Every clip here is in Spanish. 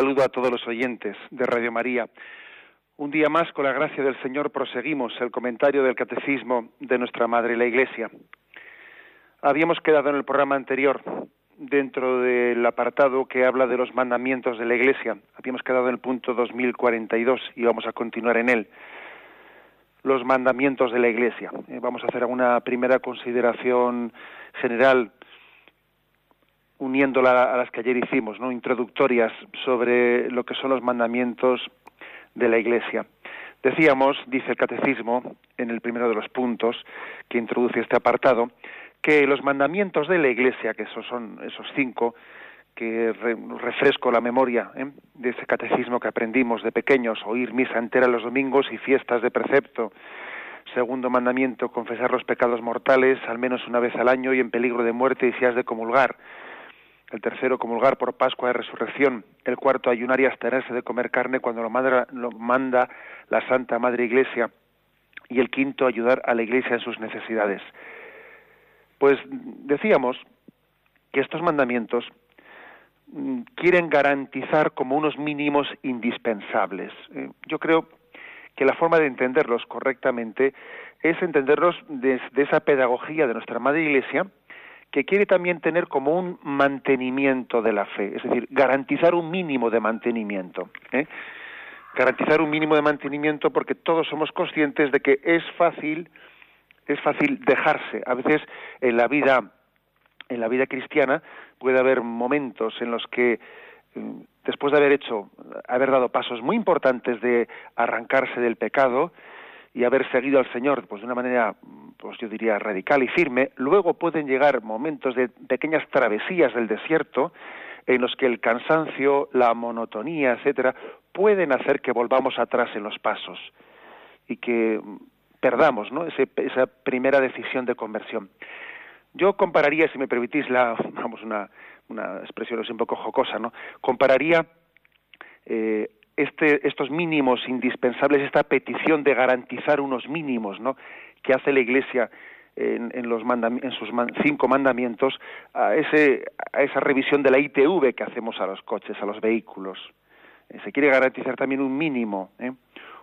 Saludo a todos los oyentes de Radio María. Un día más, con la gracia del Señor, proseguimos el comentario del Catecismo de nuestra Madre la Iglesia. Habíamos quedado en el programa anterior dentro del apartado que habla de los mandamientos de la Iglesia. Habíamos quedado en el punto 2042 y vamos a continuar en él. Los mandamientos de la Iglesia. Eh, vamos a hacer una primera consideración general uniéndola a las que ayer hicimos, ¿no? introductorias sobre lo que son los mandamientos de la Iglesia. Decíamos, dice el Catecismo, en el primero de los puntos que introduce este apartado, que los mandamientos de la Iglesia, que esos son esos cinco, que refresco la memoria ¿eh? de ese catecismo que aprendimos de pequeños, oír misa entera los domingos y fiestas de precepto. Segundo mandamiento, confesar los pecados mortales al menos una vez al año y en peligro de muerte y si has de comulgar el tercero comulgar por Pascua de Resurrección, el cuarto ayunar y abstenerse de comer carne cuando lo manda, lo manda la Santa Madre Iglesia y el quinto ayudar a la Iglesia en sus necesidades. Pues decíamos que estos mandamientos mm, quieren garantizar como unos mínimos indispensables. Eh, yo creo que la forma de entenderlos correctamente es entenderlos desde esa pedagogía de nuestra Madre Iglesia, que quiere también tener como un mantenimiento de la fe, es decir, garantizar un mínimo de mantenimiento. ¿eh? Garantizar un mínimo de mantenimiento porque todos somos conscientes de que es fácil, es fácil dejarse. A veces en la vida, en la vida cristiana puede haber momentos en los que mm, después de haber hecho, haber dado pasos muy importantes de arrancarse del pecado, y haber seguido al Señor pues de una manera pues yo diría radical y firme, luego pueden llegar momentos de pequeñas travesías del desierto en los que el cansancio, la monotonía, etcétera, pueden hacer que volvamos atrás en los pasos y que perdamos ¿no? esa primera decisión de conversión. Yo compararía, si me permitís, la, vamos, una, una expresión un poco jocosa, ¿no? Compararía eh, este, estos mínimos indispensables, esta petición de garantizar unos mínimos, ¿no? que hace la Iglesia en, los en sus cinco mandamientos a, ese, esa revisión de la ITV que hacemos a los coches, a los vehículos. Eh, se quiere garantizar también un mínimo, ¿eh?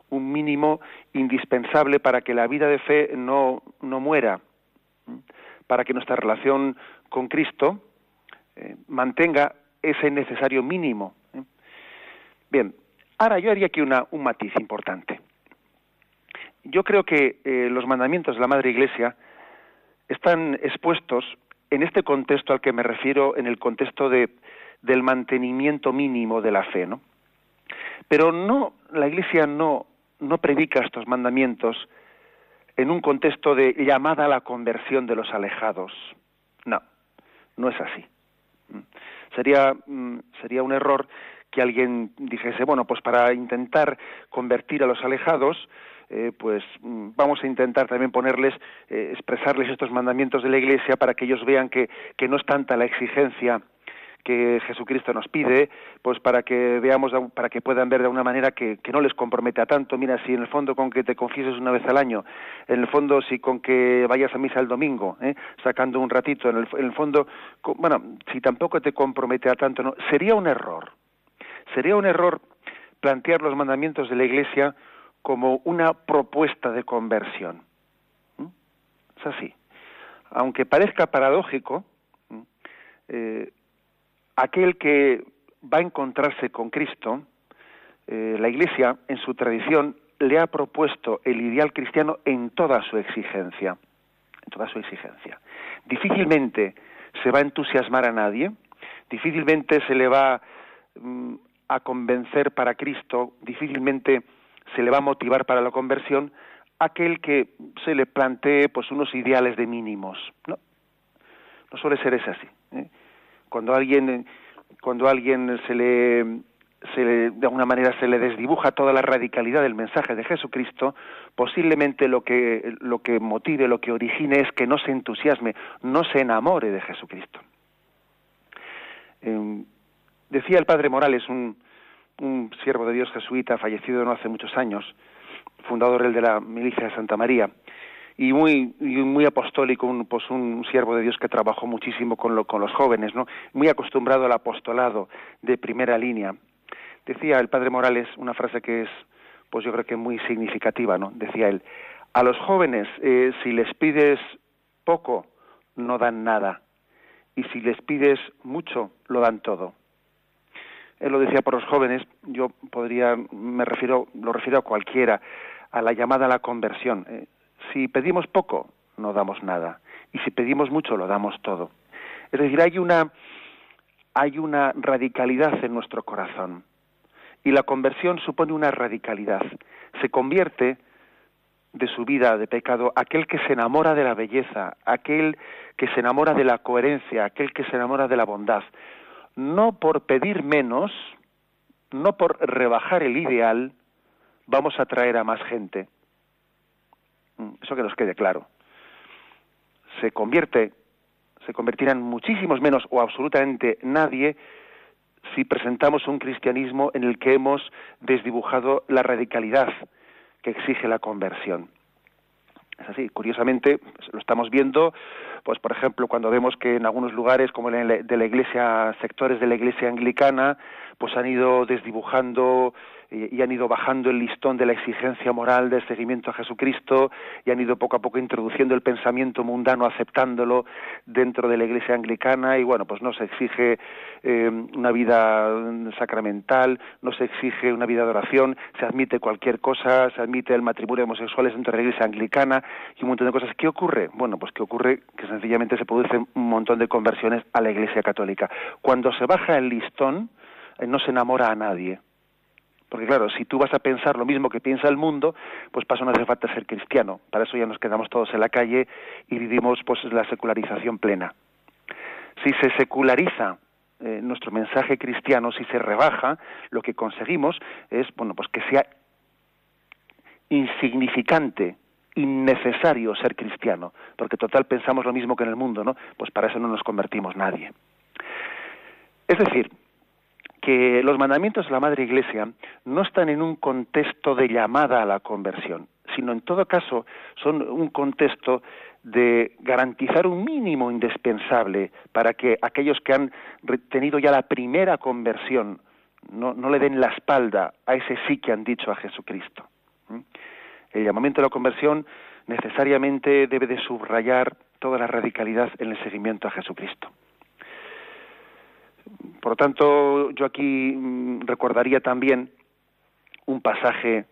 un mínimo indispensable para que la vida de fe no, no muera, para que nuestra relación con Cristo eh, mantenga ese necesario mínimo. Bien, ahora yo haría aquí una, un matiz importante yo creo que eh, los mandamientos de la Madre Iglesia están expuestos en este contexto al que me refiero, en el contexto de, del mantenimiento mínimo de la fe, ¿no? Pero no, la Iglesia no, no predica estos mandamientos en un contexto de llamada a la conversión de los alejados. No, no es así. Mm. Sería, mm, sería un error que alguien dijese, bueno, pues para intentar convertir a los alejados, eh, pues mm, vamos a intentar también ponerles, eh, expresarles estos mandamientos de la Iglesia para que ellos vean que, que no es tanta la exigencia que Jesucristo nos pide, pues para que veamos, para que puedan ver de una manera que, que, no les compromete a tanto. Mira, si en el fondo con que te confieses una vez al año, en el fondo si con que vayas a misa el domingo, ¿eh? sacando un ratito, en el, en el fondo, bueno, si tampoco te compromete a tanto, no, sería un error. Sería un error plantear los mandamientos de la Iglesia como una propuesta de conversión. ¿Mm? Es así. Aunque parezca paradójico, ¿Mm? eh, aquel que va a encontrarse con Cristo, eh, la Iglesia, en su tradición, le ha propuesto el ideal cristiano en toda su exigencia. En toda su exigencia. Difícilmente se va a entusiasmar a nadie, difícilmente se le va mm, a convencer para Cristo, difícilmente se le va a motivar para la conversión aquel que se le plantee pues unos ideales de mínimos no no suele ser ese así ¿eh? cuando alguien cuando alguien se le, de alguna manera se le desdibuja toda la radicalidad del mensaje de Jesucristo, posiblemente lo que, lo que motive, lo que origine es que no se entusiasme, no se enamore de Jesucristo. Em, decía el padre Morales, un, un siervo de Dios jesuita fallecido no hace muchos años, fundador el de la milicia de Santa María, y muy muy apostólico un pues un siervo de Dios que trabajó muchísimo con, con los jóvenes no muy acostumbrado al apostolado de primera línea. Decía el padre Morales una frase que es pues yo creo que muy significativa no decía él a los jóvenes eh, si les pides poco no dan nada y si les pides mucho lo dan todo él lo decía por los jóvenes yo podría me refiero lo refiero a cualquiera a la llamada a la conversión eh, si pedimos poco, no damos nada. Y si pedimos mucho, lo damos todo. Es decir, hay una, hay una radicalidad en nuestro corazón. Y la conversión supone una radicalidad. Se convierte de su vida de pecado aquel que se enamora de la belleza, aquel que se enamora de la coherencia, aquel que se enamora de la bondad. No por pedir menos, no por rebajar el ideal, vamos a atraer a más gente. Mm, eso que nos quede claro. Se convierte, se convertirán muchísimos menos o absolutamente nadie si presentamos un cristianismo en el que hemos desdibujado la radicalidad que exige la conversión. Es así, curiosamente lo estamos viendo, pues por ejemplo cuando vemos que en algunos lugares como de la iglesia, sectores de la iglesia anglicana, pues han ido desdibujando y, han ido bajando el listón de la exigencia moral del seguimiento a Jesucristo y han ido poco a poco introduciendo el pensamiento mundano, aceptándolo dentro de la Iglesia anglicana y bueno, pues no se exige eh, una vida sacramental, no se exige una vida de oración, se admite cualquier cosa, se admite el matrimonio de homosexuales dentro de la Iglesia anglicana y un montón de cosas. ¿Qué ocurre? Bueno, pues que ocurre que sencillamente se producen un montón de conversiones a la Iglesia católica. Cuando se baja el listón, eh, no se enamora a nadie porque claro, si tú vas a pensar lo mismo que piensa el mundo, pues pasa no hace falta ser cristiano. Para eso ya nos quedamos todos en la calle y vivimos pues la secularización plena. Si se seculariza eh, nuestro mensaje cristiano, si se rebaja, lo que conseguimos es bueno pues que sea insignificante, innecesario ser cristiano, porque total pensamos lo mismo que en el mundo, ¿no? Pues para eso no nos convertimos nadie. Es decir, que los mandamientos de la Madre Iglesia no están en un contexto de llamada a la conversión, sino en todo caso son un contexto de garantizar un mínimo indispensable para que aquellos que han tenido ya la primera conversión no, no le den la espalda a ese sí que han dicho a Jesucristo. El llamamiento a la conversión necesariamente debe de subrayar toda la radicalidad en el seguimiento a Jesucristo. Por lo tanto, yo aquí mm, recordaría también un pasaje,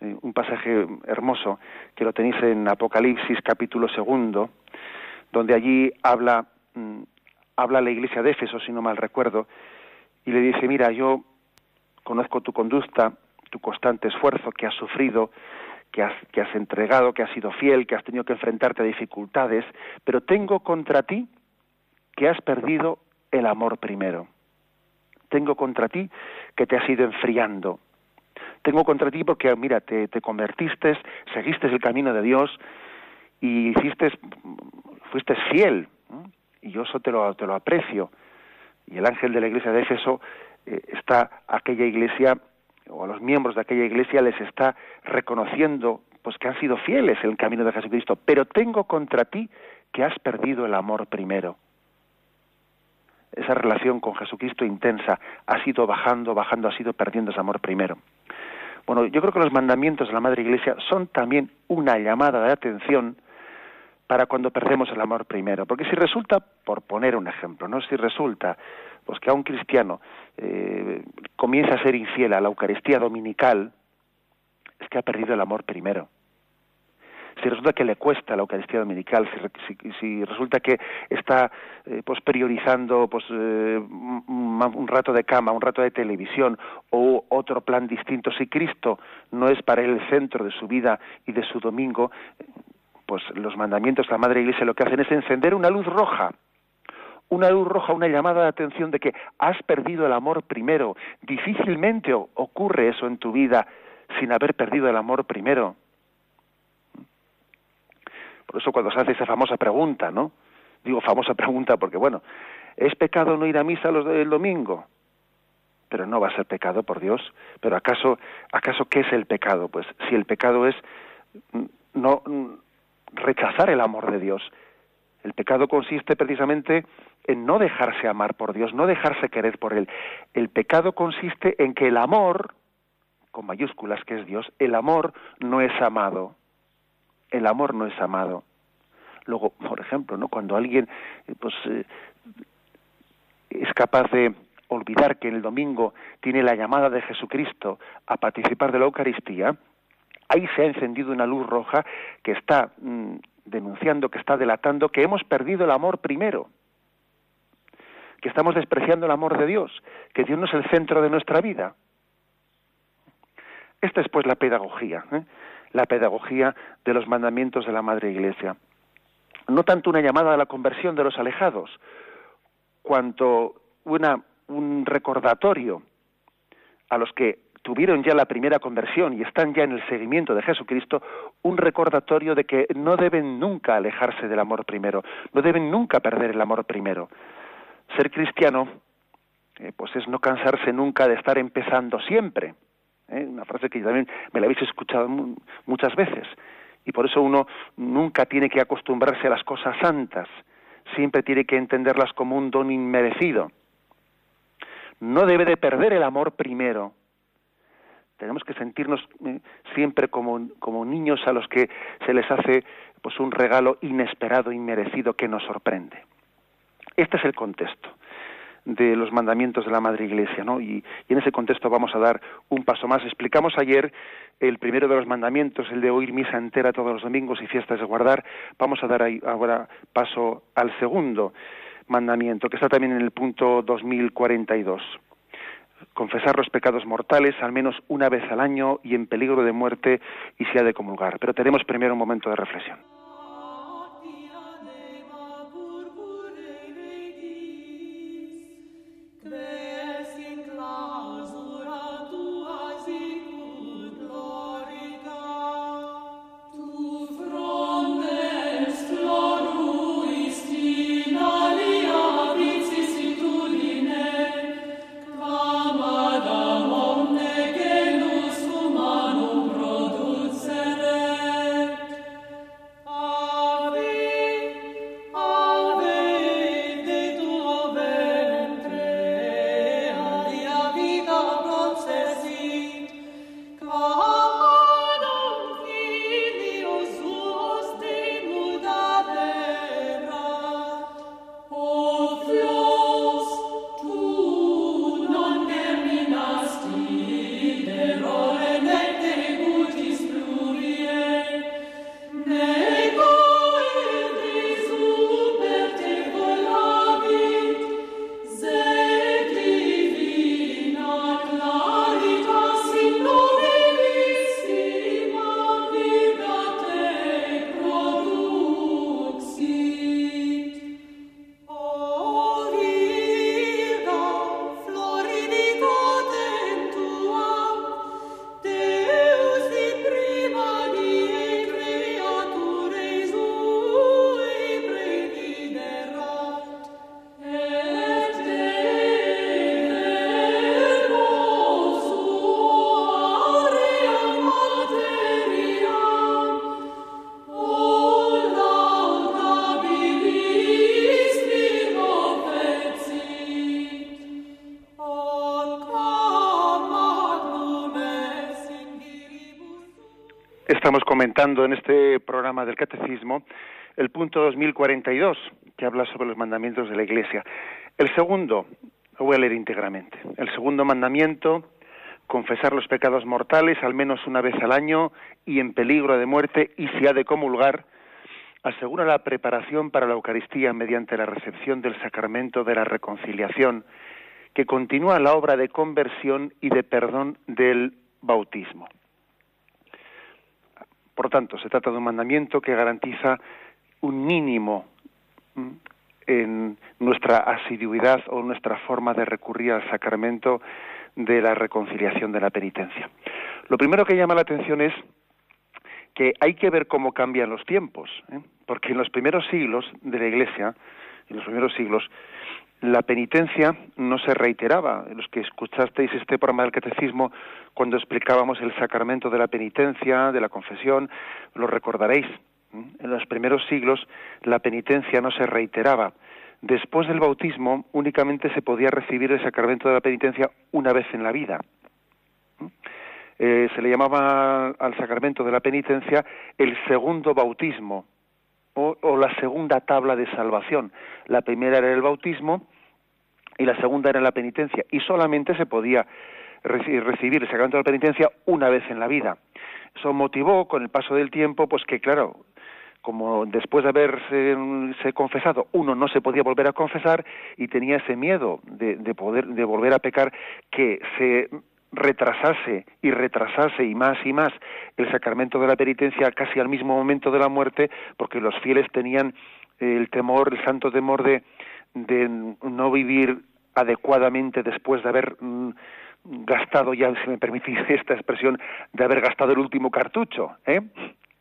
eh, un pasaje hermoso que lo tenéis en Apocalipsis capítulo segundo, donde allí habla, mm, habla la iglesia de Éfeso, si no mal recuerdo, y le dice, mira, yo conozco tu conducta, tu constante esfuerzo que has sufrido, que has, que has entregado, que has sido fiel, que has tenido que enfrentarte a dificultades, pero tengo contra ti que has perdido el amor primero. Tengo contra ti que te has ido enfriando. Tengo contra ti porque, mira, te, te convertiste, seguiste el camino de Dios y hiciste, fuiste fiel. Y yo eso te lo, te lo aprecio. Y el ángel de la iglesia de Éfeso eh, está, aquella iglesia, o a los miembros de aquella iglesia les está reconociendo pues que han sido fieles en el camino de Jesucristo, pero tengo contra ti que has perdido el amor primero esa relación con Jesucristo intensa ha sido bajando, bajando, ha sido perdiendo ese amor primero. Bueno, yo creo que los mandamientos de la Madre Iglesia son también una llamada de atención para cuando perdemos el amor primero. Porque si resulta, por poner un ejemplo, ¿no? Si resulta pues que a un cristiano eh, comienza a ser infiel a la Eucaristía dominical, es que ha perdido el amor primero si resulta que le cuesta la Eucaristía Dominical, si, resulta que está eh, pues priorizando pues eh, un rato de cama, un rato de televisión o otro plan distinto, si Cristo no es para él el centro de su vida y de su domingo, pues los mandamientos de la Madre Iglesia lo que hacen es encender una luz roja, una luz roja, una llamada de atención de que has perdido el amor primero. Difícilmente ocurre eso en tu vida sin haber perdido el amor primero. Por eso cuando se hace esa famosa pregunta, ¿no? Digo famosa pregunta porque, bueno, ¿es pecado no ir a misa los del domingo? Pero no va a ser pecado, por Dios. Pero ¿acaso, acaso qué es el pecado? Pues si el pecado es no rechazar el amor de Dios, el pecado consiste precisamente en no dejarse amar por Dios, no dejarse querer por Él. El pecado consiste en que el amor, con mayúsculas que es Dios, el amor no es amado. El amor no es amado. Luego, por ejemplo, ¿no? cuando alguien eh, pues, eh, es capaz de olvidar que el domingo tiene la llamada de Jesucristo a participar de la Eucaristía, ahí se ha encendido una luz roja que está mm, denunciando, que está delatando que hemos perdido el amor primero, que estamos despreciando el amor de Dios, que Dios no es el centro de nuestra vida. Esta es pues la pedagogía, ¿eh? La pedagogía de los mandamientos de la Madre Iglesia. No tanto una llamada a la conversión de los alejados, cuanto una, un recordatorio a los que tuvieron ya la primera conversión y están ya en el seguimiento de Jesucristo, un recordatorio de que no deben nunca alejarse del amor primero, no deben nunca perder el amor primero. Ser cristiano, eh, pues es no cansarse nunca de estar empezando siempre. ¿Eh? Una frase que también me la habéis escuchado muchas veces. Y por eso uno nunca tiene que acostumbrarse a las cosas santas, siempre tiene que entenderlas como un don inmerecido. No debe de perder el amor primero, tenemos que sentirnos eh, siempre como, como niños a los que se les hace pues un regalo inesperado, inmerecido, que nos sorprende. Este es el contexto de los mandamientos de la Madre Iglesia, ¿no? Y, en ese contexto vamos a dar un paso más. Explicamos ayer el primero de los mandamientos, el de oír misa entera todos los domingos y fiestas de guardar. Vamos a dar ahora paso al segundo mandamiento, que está también en el punto 2042 confesar los pecados mortales al menos una vez al año y en peligro de muerte y se ha de comulgar. Pero tenemos primero un momento de reflexión. Comentando en este programa del Catecismo el punto 2042, que habla sobre los mandamientos de la Iglesia. El segundo, lo voy a leer íntegramente. El segundo mandamiento, confesar los pecados mortales al menos una vez al año y en peligro de muerte y si ha de comulgar, asegura la preparación para la Eucaristía mediante la recepción del sacramento de la reconciliación, que continúa la obra de conversión y de perdón del bautismo. Por tanto, se trata de un mandamiento que garantiza un mínimo en nuestra asiduidad o nuestra forma de recurrir al sacramento de la reconciliación de la penitencia. Lo primero que llama la atención es que hay que ver cómo cambian los tiempos, ¿eh? porque en los primeros siglos de la Iglesia, en los primeros siglos, la penitencia no se reiteraba. Los que escuchasteis este programa del catecismo cuando explicábamos el sacramento de la penitencia, de la confesión, lo recordaréis. En los primeros siglos la penitencia no se reiteraba. Después del bautismo únicamente se podía recibir el sacramento de la penitencia una vez en la vida. Eh, se le llamaba al sacramento de la penitencia el segundo bautismo o, la segunda tabla de salvación. La primera era el bautismo y la segunda era la penitencia. Y solamente se podía recibir el sacramento de la penitencia una vez en la vida. Eso motivó con el paso del tiempo, pues que claro, como después de haberse confesado uno no se podía volver a confesar y tenía ese miedo de, de poder de volver a pecar que se retrasase y retrasase y más y más el sacramento de la penitencia casi al mismo momento de la muerte, porque los fieles tenían el temor, el santo temor de, de no vivir adecuadamente después de haber mm, gastado, ya si me permitís esta expresión, de haber gastado el último cartucho, ¿eh?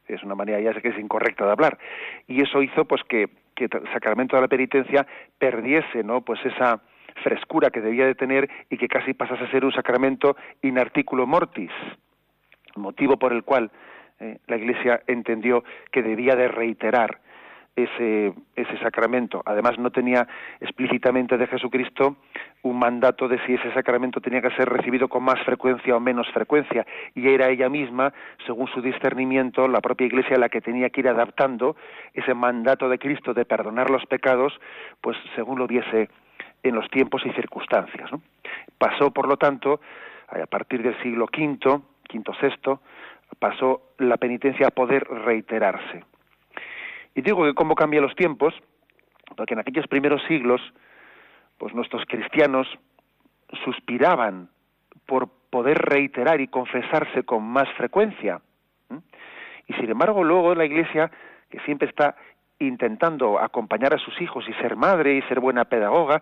Es una manera ya sé que es incorrecta de hablar. Y eso hizo pues que, que el sacramento de la penitencia perdiese, ¿no? Pues esa, frescura que debía de tener y que casi pasase a ser un sacramento in articulo mortis, motivo por el cual eh, la Iglesia entendió que debía de reiterar ese, ese sacramento. Además, no tenía explícitamente de Jesucristo un mandato de si ese sacramento tenía que ser recibido con más frecuencia o menos frecuencia, y era ella misma, según su discernimiento, la propia Iglesia la que tenía que ir adaptando ese mandato de Cristo de perdonar los pecados, pues según lo viese en los tiempos y circunstancias. Pasó, por lo tanto, a partir del siglo V, V, VI, pasó la penitencia a poder reiterarse. Y digo que cómo cambian los tiempos, porque en aquellos primeros siglos, pues nuestros cristianos suspiraban por poder reiterar y confesarse con más frecuencia. Y sin embargo, luego la Iglesia, que siempre está intentando acompañar a sus hijos y ser madre y ser buena pedagoga,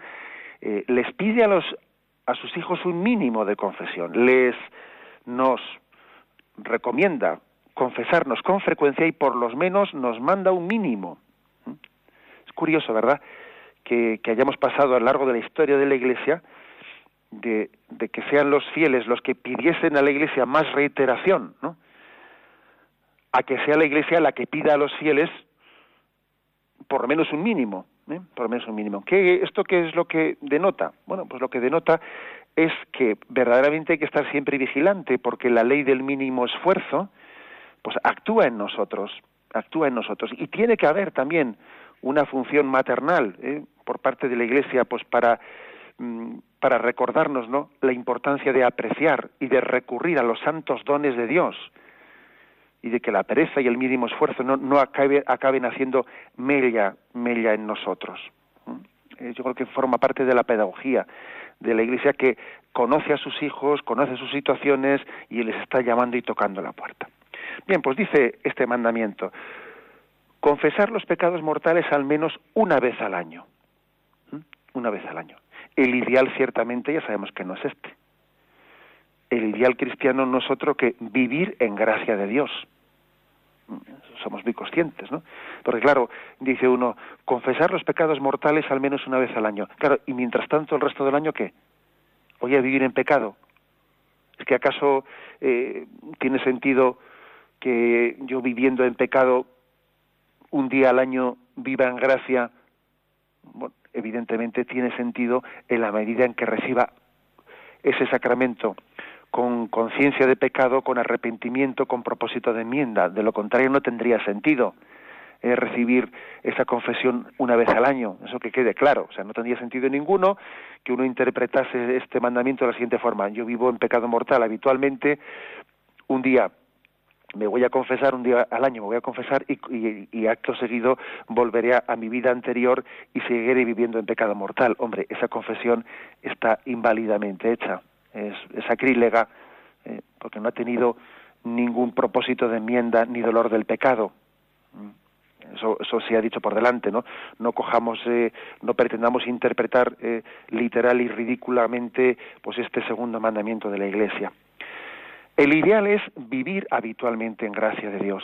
eh, les pide a los a sus hijos un mínimo de confesión, les nos recomienda confesarnos con frecuencia y por lo menos nos manda un mínimo. ¿Mm? Es curioso, ¿verdad? Que, hayamos pasado a lo largo de la historia de la Iglesia de, de, que sean los fieles los que pidiesen a la Iglesia más reiteración, ¿no? A que sea la Iglesia la que pida a los fieles por lo menos un mínimo. ¿Eh? por lo menos un mínimo. ¿Qué, ¿Esto qué es lo que denota? Bueno, pues lo que denota es que verdaderamente hay que estar siempre vigilante, porque la ley del mínimo esfuerzo, pues actúa en nosotros, actúa en nosotros. Y tiene que haber también una función maternal ¿eh? por parte de la Iglesia, pues para mm, para recordarnos ¿no? la importancia de apreciar y de recurrir a los santos dones de Dios, y de que la pereza y el mínimo esfuerzo no, no acabe, acaben haciendo mella, mella en nosotros. Eh, yo creo que forma parte de la pedagogía de la Iglesia que conoce a sus hijos, conoce sus situaciones y les está llamando y tocando la puerta. Bien, pues dice este mandamiento, confesar los pecados mortales al menos una vez al año. Una vez al año. El ideal ciertamente ya sabemos que no es este. El ideal cristiano no es otro que vivir en gracia de Dios somos muy conscientes, ¿no? Porque claro, dice uno, confesar los pecados mortales al menos una vez al año. Claro, y mientras tanto el resto del año, ¿qué? Voy a vivir en pecado. ¿Es que acaso eh, tiene sentido que yo viviendo en pecado un día al año viva en gracia? Bueno, evidentemente tiene sentido en la medida en que reciba ese sacramento con conciencia de pecado, con arrepentimiento, con propósito de enmienda. De lo contrario no tendría sentido eh, recibir esa confesión una vez al año. Eso que quede claro. O sea, no tendría sentido ninguno que uno interpretase este mandamiento de la siguiente forma. Yo vivo en pecado mortal habitualmente. Un día me voy a confesar un día al año, me voy a confesar y, acto seguido volveré a, mi vida anterior y seguiré viviendo en pecado mortal. Hombre, esa confesión está inválidamente hecha es, sacrílega eh, porque no ha tenido ningún propósito de enmienda ni dolor del pecado. Mm. eso, eso se ha dicho por delante, ¿no? No cojamos, eh, no pretendamos interpretar eh, literal y ridículamente, pues este segundo mandamiento de la Iglesia. El ideal es vivir habitualmente en gracia de Dios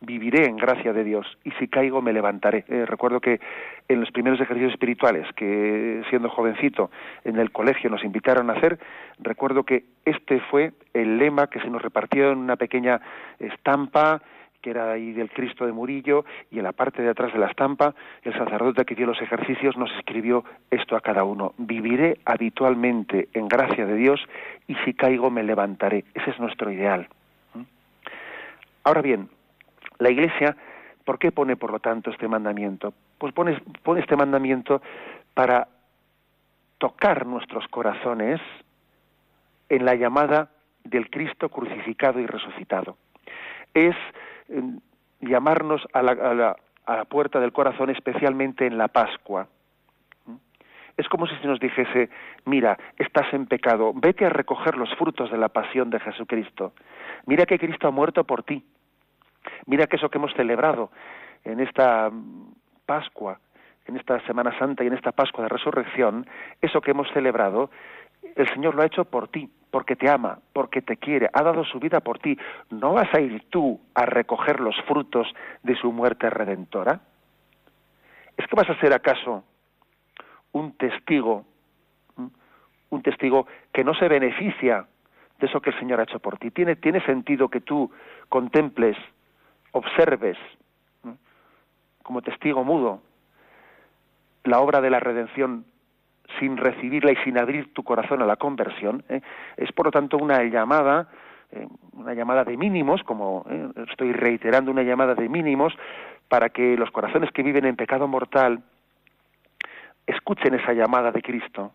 viviré en gracia de Dios y si caigo me levantaré. Eh, recuerdo que en los primeros ejercicios espirituales que siendo jovencito en el colegio nos invitaron a hacer, recuerdo que este fue el lema que se nos repartió en una pequeña estampa que era ahí del Cristo de Murillo, y en la parte de atrás de la estampa, el sacerdote que dio los ejercicios nos escribió esto a cada uno, viviré habitualmente en gracia de Dios y si caigo me levantaré. Ese es nuestro ideal. ¿Mm? Ahora bien, la Iglesia, ¿por qué pone, por lo tanto, este mandamiento? Pues pone, este mandamiento para tocar nuestros corazones en la llamada del Cristo crucificado y resucitado. Es eh, llamarnos a la, a, la, a la puerta del corazón, especialmente en la Pascua. Es como si se nos dijese, mira, estás en pecado, vete a recoger los frutos de la pasión de Jesucristo. Mira que Cristo ha muerto por ti. Mira que eso que hemos celebrado en esta Pascua, en esta Semana Santa y en esta Pascua de Resurrección, eso que hemos celebrado, el Señor lo ha hecho por ti, porque te ama, porque te quiere, ha dado su vida por ti. ¿No vas a ir tú a recoger los frutos de su muerte redentora? ¿Es que vas a ser acaso un testigo, un testigo que no se beneficia de eso que el Señor ha hecho por ti? ¿Tiene, sentido que tú contemples observes como testigo mudo la obra de la redención sin recibirla y sin abrir tu corazón a la conversión, ¿eh? es por lo tanto una llamada, eh, una llamada de mínimos, como ¿eh? estoy reiterando una llamada de mínimos, para que los corazones que viven en pecado mortal escuchen esa llamada de Cristo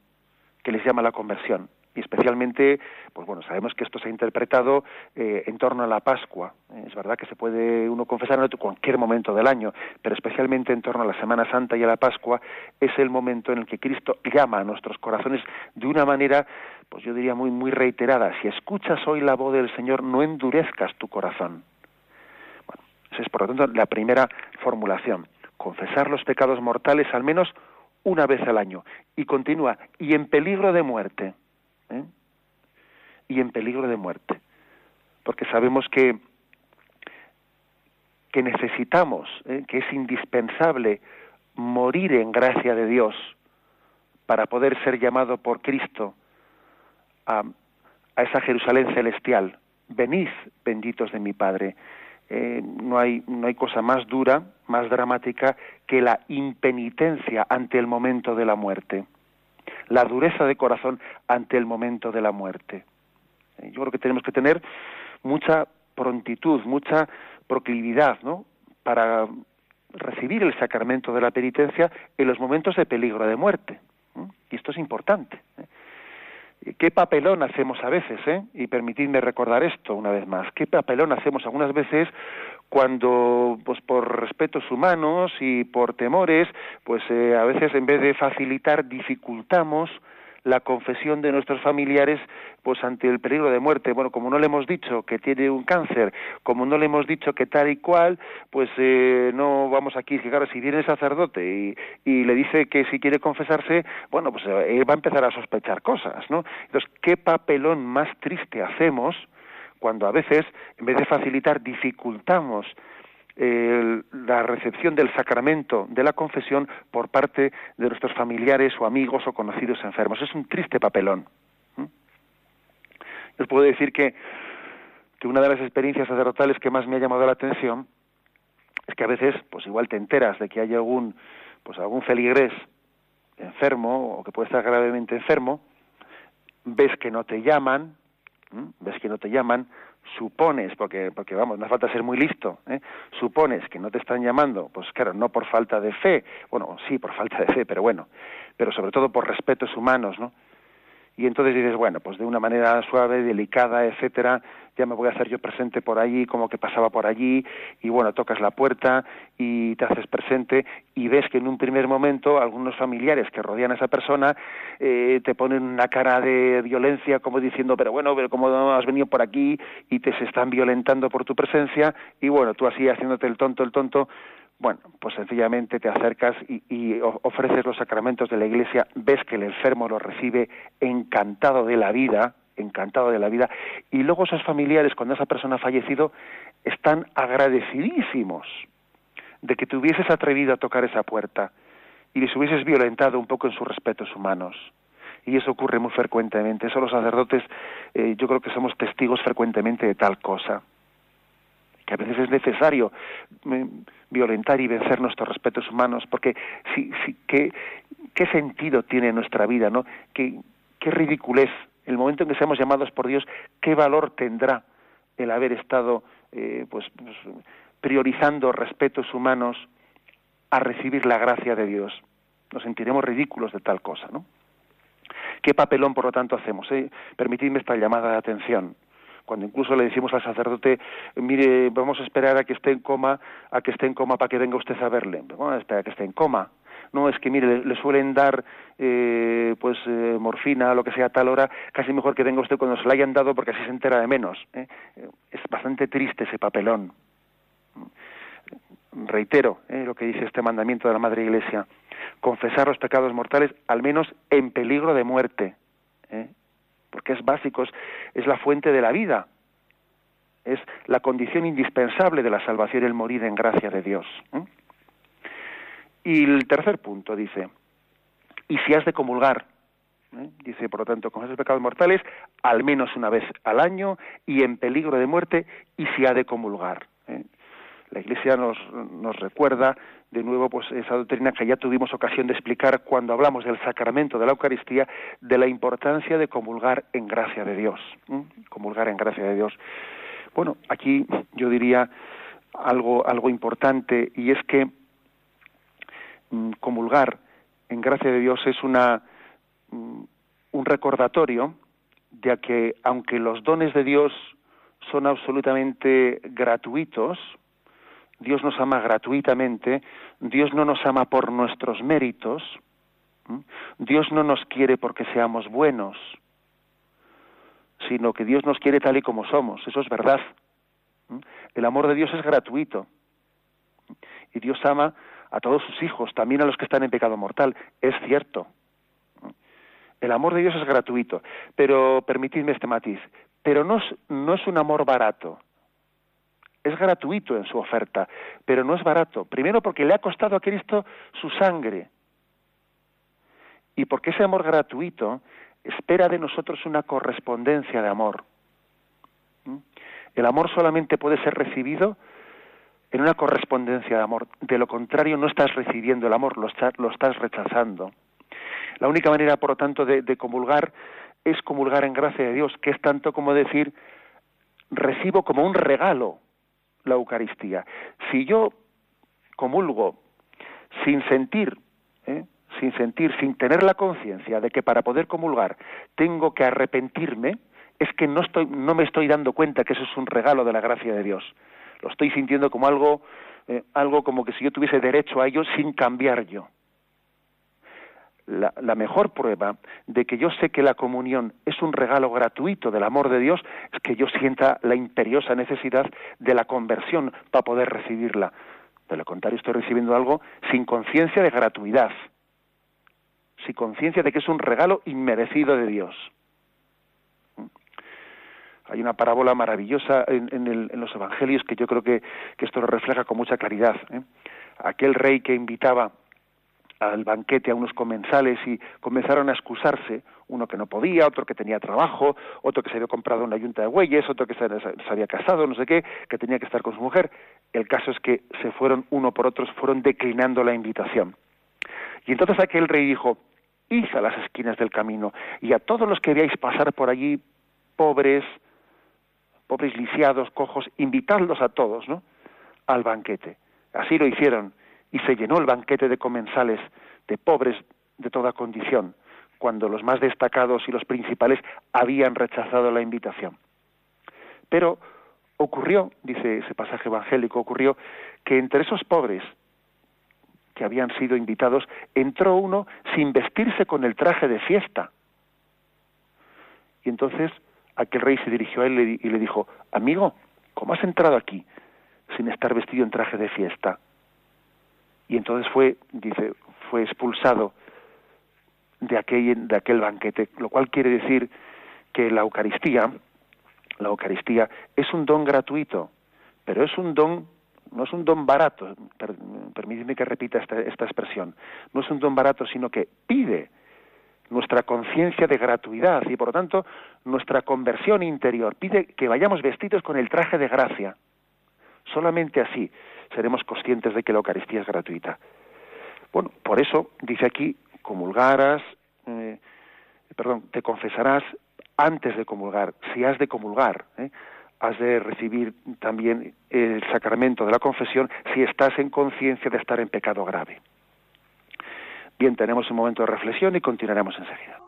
que les llama a la conversión y especialmente, pues bueno, sabemos que esto se ha interpretado eh, en torno a la Pascua. Es verdad que se puede uno confesar en cualquier momento del año, pero especialmente en torno a la Semana Santa y a la Pascua es el momento en el que Cristo llama a nuestros corazones de una manera, pues yo diría muy muy reiterada. Si escuchas hoy la voz del Señor, no endurezcas tu corazón. Bueno, esa es por lo tanto la primera formulación. Confesar los pecados mortales al menos una vez al año. Y continúa, y en peligro de muerte ¿eh? y en peligro de muerte. Porque sabemos que, que necesitamos, ¿eh? que es indispensable morir en gracia de Dios para poder ser llamado por Cristo a, a esa Jerusalén celestial. Venid, benditos de mi Padre. Eh, no, hay, no hay cosa más dura, más dramática que la impenitencia ante el momento de la muerte la dureza de corazón ante el momento de la muerte. Eh, yo creo que tenemos que tener mucha prontitud, mucha proclividad, ¿no? Para recibir el sacramento de la penitencia en los momentos de peligro de muerte. Y esto es importante. ¿eh? ¿Qué papelón hacemos a veces? Eh? Y permitidme recordar esto una vez más. ¿Qué papelón hacemos algunas veces cuando pues por respetos humanos y por temores pues eh, a veces en vez de facilitar dificultamos la confesión de nuestros familiares pues ante el peligro de muerte. Bueno como no le hemos dicho que tiene un cáncer como no le hemos dicho que tal y cual pues eh, no vamos aquí. Claro si viene el sacerdote y, y, le dice que si quiere confesarse bueno pues eh, va a empezar a sospechar cosas no entonces qué papelón más triste hacemos cuando a veces, en vez de facilitar, dificultamos la recepción del sacramento de la confesión por parte de nuestros familiares o amigos o conocidos enfermos. Es un triste papelón. Les puedo decir que, que una de las experiencias sacerdotales que más me ha llamado la atención es que a veces, pues igual te enteras de que hay algún, pues algún feligrés enfermo o que puede estar gravemente enfermo, ves que no te llaman, ves que no te llaman, supones, porque, porque vamos, no hace falta ser muy listo, ¿eh? supones que no te están llamando, pues claro, no por falta de fe, bueno, sí, por falta de fe, pero bueno, pero sobre todo por respetos humanos, ¿no? Y entonces dices, bueno, pues de una manera suave, delicada, etcétera, ya me voy a hacer yo presente por allí, como que pasaba por allí, y bueno, tocas la puerta y te haces presente y ves que en un primer momento algunos familiares que rodean a esa persona eh, te ponen una cara de violencia como diciendo, pero bueno, pero como has venido por aquí y te se están violentando por tu presencia y bueno, tú así haciéndote el tonto, el tonto, bueno, pues sencillamente te acercas y, ofreces los sacramentos de la Iglesia, ves que el enfermo lo recibe encantado de la vida, encantado de la vida, y luego esos familiares, cuando esa persona ha fallecido, están agradecidísimos de que te hubieses atrevido a tocar esa puerta y les hubieses violentado un poco en sus respetos humanos. Y eso ocurre muy frecuentemente. Eso los sacerdotes, eh, yo creo que somos testigos frecuentemente de tal cosa a veces es necesario mm, violentar y vencer nuestros respetos humanos, porque si, si, ¿qué, ¿qué sentido tiene nuestra vida? ¿no? ¿Qué, ¿Qué ridiculez? El momento en que seamos llamados por Dios, ¿qué valor tendrá el haber estado eh, pues, pues, priorizando respetos humanos a recibir la gracia de Dios? Nos sentiremos ridículos de tal cosa, ¿no? ¿Qué papelón, por lo tanto, hacemos? Eh? Permitidme esta llamada de atención cuando incluso le decimos al sacerdote, mire, vamos a esperar a que esté en coma, a que esté en coma para que venga usted a verle. Vamos a esperar a que esté en coma. No, es que mire, le, suelen dar eh, pues eh, morfina, lo que sea a tal hora, casi mejor que venga usted cuando se la hayan dado porque así se entera de menos. ¿eh? Es bastante triste ese papelón. Reitero lo que dice este mandamiento de la Madre Iglesia, confesar los pecados mortales al menos en peligro de muerte porque es básico, es, la fuente de la vida, es la condición indispensable de la salvación el morir en gracia de Dios. Y el tercer punto dice, y si has de comulgar, dice, por lo tanto, con esos pecados mortales, al menos una vez al año y en peligro de muerte, y si ha de comulgar. La Iglesia nos, nos recuerda de nuevo pues esa doctrina que ya tuvimos ocasión de explicar cuando hablamos del sacramento de la Eucaristía, de la importancia de comulgar en gracia de Dios, comulgar en gracia de Dios. Bueno, aquí yo diría algo algo importante y es que mm, comulgar en gracia de Dios es una mm, un recordatorio de que aunque los dones de Dios son absolutamente gratuitos, Dios nos ama gratuitamente, Dios no nos ama por nuestros méritos, Dios no nos quiere porque seamos buenos, sino que Dios nos quiere tal y como somos, eso es verdad. El amor de Dios es gratuito y Dios ama a todos sus hijos, también a los que están en pecado mortal, es cierto. El amor de Dios es gratuito, pero permitidme este matiz, pero no es, no es un amor barato, es gratuito en su oferta, pero no es barato. Primero porque le ha costado a Cristo su sangre. Y porque ese amor gratuito espera de nosotros una correspondencia de amor. ¿Mm? El amor solamente puede ser recibido en una correspondencia de amor. De lo contrario, no estás recibiendo el amor, lo, estás, rechazando. La única manera, por lo tanto, de, de comulgar es comulgar en gracia de Dios, que es tanto como decir, recibo como un regalo la Eucaristía. Si yo comulgo sin sentir, ¿eh? sin sentir, sin tener la conciencia de que para poder comulgar tengo que arrepentirme, es que no, estoy, no me estoy dando cuenta que eso es un regalo de la gracia de Dios. Lo estoy sintiendo como algo, eh, algo como que si yo tuviese derecho a ello sin cambiar yo la, mejor prueba de que yo sé que la comunión es un regalo gratuito del amor de Dios es que yo sienta la imperiosa necesidad de la conversión para poder recibirla. De lo contrario, estoy recibiendo algo sin conciencia de gratuidad, sin conciencia de que es un regalo inmerecido de Dios. Hay una parábola maravillosa en, los evangelios que yo creo que, esto lo refleja con mucha claridad. ¿eh? Aquel rey que invitaba al banquete a unos comensales y comenzaron a excusarse, uno que no podía, otro que tenía trabajo, otro que se había comprado una yunta de bueyes, otro que se, había casado, no sé qué, que tenía que estar con su mujer. El caso es que se fueron uno por otro, fueron declinando la invitación. Y entonces aquel rey dijo, id a las esquinas del camino y a todos los que veáis pasar por allí, pobres, pobres lisiados, cojos, invitadlos a todos, ¿no? Al banquete. Así lo hicieron y se llenó el banquete de comensales, de pobres de toda condición. cuando los más destacados y los principales habían rechazado la invitación. Pero ocurrió, dice ese pasaje evangélico, ocurrió que entre esos pobres que habían sido invitados, entró uno sin vestirse con el traje de fiesta. Y entonces aquel rey se dirigió a él y le dijo, amigo, ¿cómo has entrado aquí sin estar vestido en traje de fiesta? Y entonces fue, dice, fue expulsado de aquel, de aquel banquete, lo cual quiere decir que la Eucaristía, la Eucaristía es un don gratuito, pero es un don, no es un don barato, permíteme que repita esta, esta expresión, no es un don barato, sino que pide nuestra conciencia de gratuidad y por lo tanto nuestra conversión interior, pide que vayamos vestidos con el traje de gracia. Solamente así seremos conscientes de que la Eucaristía es gratuita. Bueno, por eso dice aquí, comulgarás, eh, perdón, te confesarás antes de comulgar, si has de comulgar, ¿eh? has de recibir también el sacramento de la confesión si estás en conciencia de estar en pecado grave. Bien, tenemos un momento de reflexión y continuaremos enseguida.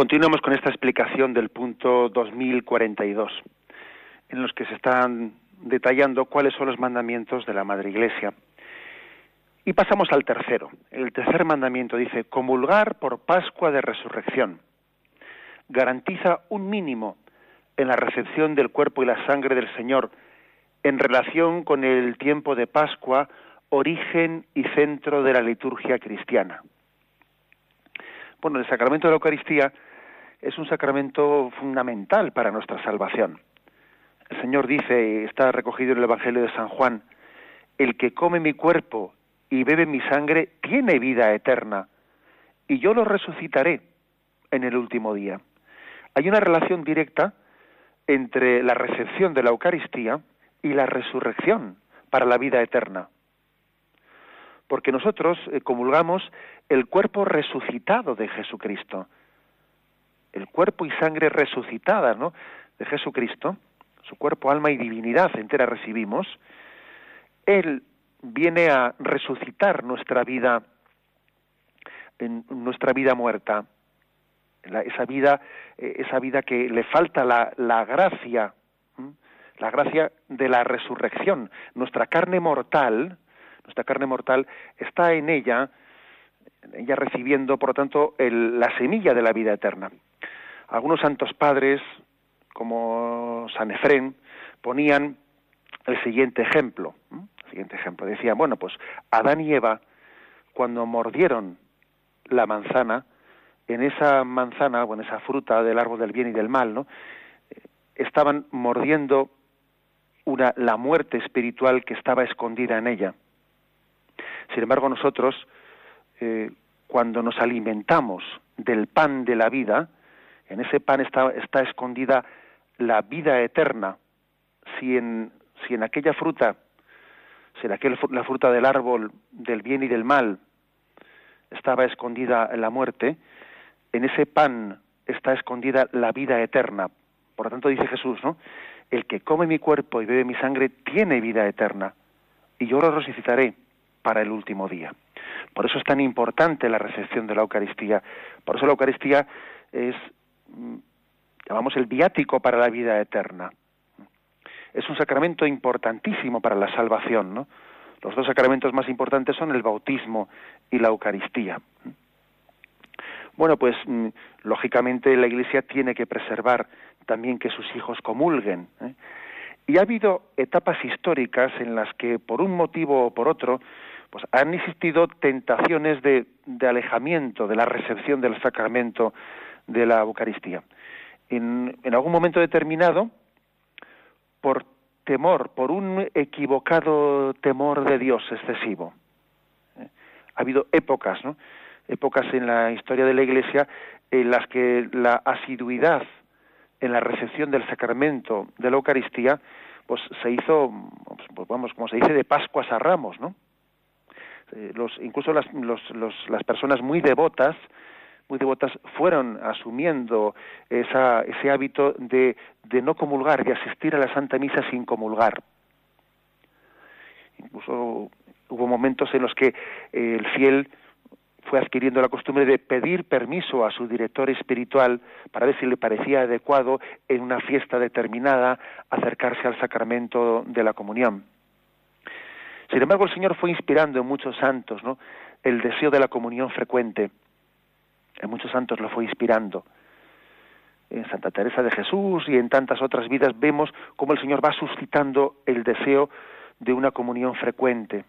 Continuamos con esta explicación del punto 2042, en los que se están detallando cuáles son los mandamientos de la Madre Iglesia. Y pasamos al tercero. El tercer mandamiento dice, comulgar por Pascua de Resurrección. Garantiza un mínimo en la recepción del cuerpo y la sangre del Señor en relación con el tiempo de Pascua, origen y centro de la liturgia cristiana. Bueno, el sacramento de la Eucaristía es un sacramento fundamental para nuestra salvación. El Señor dice, está recogido en el Evangelio de San Juan, el que come mi cuerpo y bebe mi sangre tiene vida eterna, y yo lo resucitaré en el último día. Hay una relación directa entre la recepción de la Eucaristía y la resurrección para la vida eterna. Porque nosotros eh, comulgamos el cuerpo resucitado de Jesucristo el cuerpo y sangre resucitada ¿no? de Jesucristo, su cuerpo, alma y divinidad entera recibimos, Él viene a resucitar nuestra vida, en nuestra vida muerta, esa vida, eh, esa vida que le falta la, gracia, la gracia de la resurrección. Nuestra carne mortal, nuestra carne mortal está en ella, ella recibiendo, por lo tanto, la semilla de la vida eterna. Algunos santos padres, como San Efrén, ponían el siguiente ejemplo. El siguiente ejemplo. Decían, bueno, pues Adán y Eva, cuando mordieron la manzana, en esa manzana o en esa fruta del árbol del bien y del mal, ¿no? Estaban mordiendo una, la muerte espiritual que estaba escondida en ella. Sin embargo, nosotros, eh, cuando nos alimentamos del pan de la vida, en ese pan está, escondida la vida eterna. Si en, aquella fruta, si en aquel, la fruta del árbol del bien y del mal estaba escondida la muerte, en ese pan está escondida la vida eterna. Por lo tanto dice Jesús, ¿no? El que come mi cuerpo y bebe mi sangre tiene vida eterna, y yo lo resucitaré para el último día. Por eso es tan importante la recepción de la Eucaristía. Por eso la Eucaristía es llamamos el viático para la vida eterna. Es un sacramento importantísimo para la salvación, ¿no? Los dos sacramentos más importantes son el bautismo y la Eucaristía. Bueno, pues mm, lógicamente la Iglesia tiene que preservar, también que sus hijos comulguen. ¿eh? Y ha habido etapas históricas en las que, por un motivo o por otro, pues han existido tentaciones de, de alejamiento de la recepción del sacramento de la Eucaristía. En, en algún momento determinado, por temor, por un equivocado temor de Dios excesivo. ¿eh? Ha habido épocas, ¿no? Épocas en la historia de la Iglesia en las que la asiduidad en la recepción del sacramento de la Eucaristía, pues se hizo, pues, vamos, como se dice, de Pascuas a Ramos, ¿no? Eh, los, incluso las, los, los, las personas muy devotas, muy devotas, fueron asumiendo ese hábito de, no comulgar, de asistir a la Santa Misa sin comulgar. Incluso hubo momentos en los que eh, el fiel fue adquiriendo la costumbre de pedir permiso a su director espiritual para ver si le parecía adecuado en una fiesta determinada acercarse al sacramento de la comunión. Sin embargo, el Señor fue inspirando en muchos santos el deseo de la comunión frecuente. En muchos santos lo fue inspirando. En Santa Teresa de Jesús y en tantas otras vidas vemos cómo el Señor va suscitando el deseo de una comunión frecuente